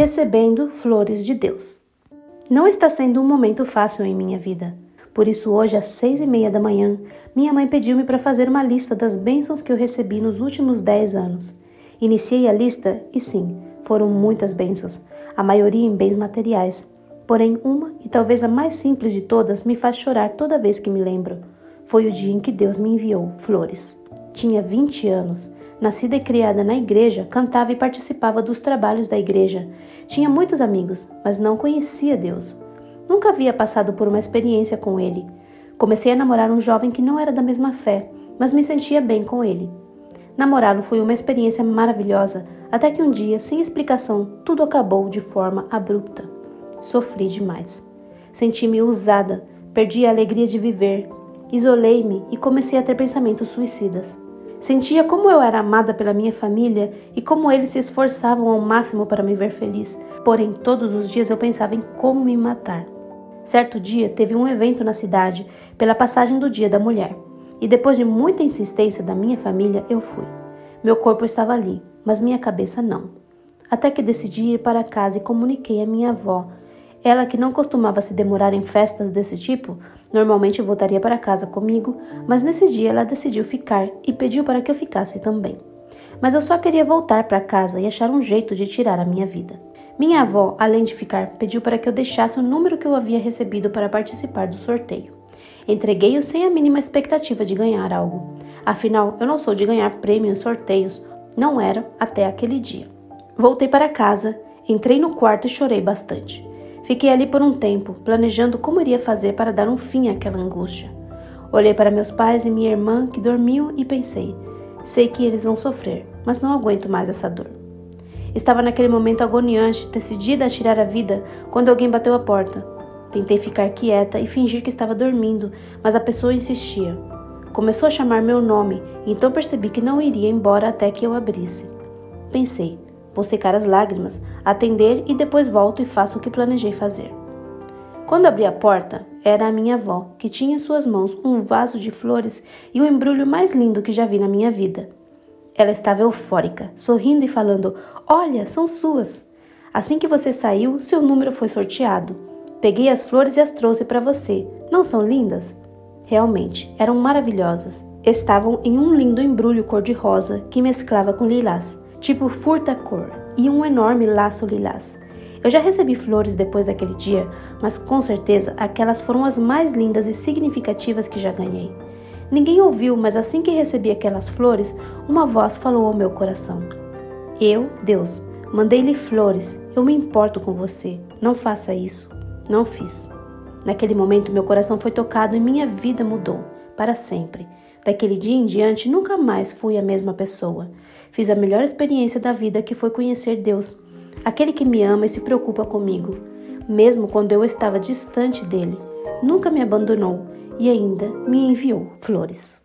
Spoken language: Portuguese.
recebendo flores de Deus. Não está sendo um momento fácil em minha vida. Por isso, hoje, às seis e meia da manhã, minha mãe pediu-me para fazer uma lista das bênçãos que eu recebi nos últimos dez anos. Iniciei a lista e sim, foram muitas bênçãos, a maioria em bens materiais. Porém, uma, e talvez a mais simples de todas, me faz chorar toda vez que me lembro. Foi o dia em que Deus me enviou flores. Tinha 20 anos. Nascida e criada na igreja, cantava e participava dos trabalhos da igreja. Tinha muitos amigos, mas não conhecia Deus. Nunca havia passado por uma experiência com ele. Comecei a namorar um jovem que não era da mesma fé, mas me sentia bem com ele. Namorá-lo foi uma experiência maravilhosa, até que um dia, sem explicação, tudo acabou de forma abrupta. Sofri demais. Senti-me usada, perdi a alegria de viver, Isolei-me e comecei a ter pensamentos suicidas. Sentia como eu era amada pela minha família e como eles se esforçavam ao máximo para me ver feliz, porém todos os dias eu pensava em como me matar. Certo dia teve um evento na cidade pela passagem do Dia da Mulher, e depois de muita insistência da minha família, eu fui. Meu corpo estava ali, mas minha cabeça não. Até que decidi ir para casa e comuniquei à minha avó ela que não costumava se demorar em festas desse tipo, normalmente voltaria para casa comigo, mas nesse dia ela decidiu ficar e pediu para que eu ficasse também. Mas eu só queria voltar para casa e achar um jeito de tirar a minha vida. Minha avó, além de ficar, pediu para que eu deixasse o número que eu havia recebido para participar do sorteio. Entreguei-o sem a mínima expectativa de ganhar algo. Afinal, eu não sou de ganhar prêmio em sorteios, não era até aquele dia. Voltei para casa, entrei no quarto e chorei bastante. Fiquei ali por um tempo, planejando como iria fazer para dar um fim àquela angústia. Olhei para meus pais e minha irmã, que dormiam, e pensei: sei que eles vão sofrer, mas não aguento mais essa dor. Estava naquele momento agoniante, decidida a tirar a vida, quando alguém bateu a porta. Tentei ficar quieta e fingir que estava dormindo, mas a pessoa insistia. Começou a chamar meu nome, então percebi que não iria embora até que eu abrisse. Pensei: Vou secar as lágrimas, atender e depois volto e faço o que planejei fazer. Quando abri a porta, era a minha avó, que tinha em suas mãos um vaso de flores e o embrulho mais lindo que já vi na minha vida. Ela estava eufórica, sorrindo e falando: Olha, são suas. Assim que você saiu, seu número foi sorteado. Peguei as flores e as trouxe para você. Não são lindas? Realmente, eram maravilhosas. Estavam em um lindo embrulho cor-de-rosa que mesclava com lilás tipo furta-cor, e um enorme laço lilás. Eu já recebi flores depois daquele dia, mas com certeza aquelas foram as mais lindas e significativas que já ganhei. Ninguém ouviu, mas assim que recebi aquelas flores, uma voz falou ao meu coração: Eu, Deus, mandei-lhe flores, eu me importo com você, não faça isso. Não fiz. Naquele momento, meu coração foi tocado e minha vida mudou para sempre. Daquele dia em diante, nunca mais fui a mesma pessoa. Fiz a melhor experiência da vida que foi conhecer Deus, aquele que me ama e se preocupa comigo, mesmo quando eu estava distante dele. Nunca me abandonou e ainda me enviou flores.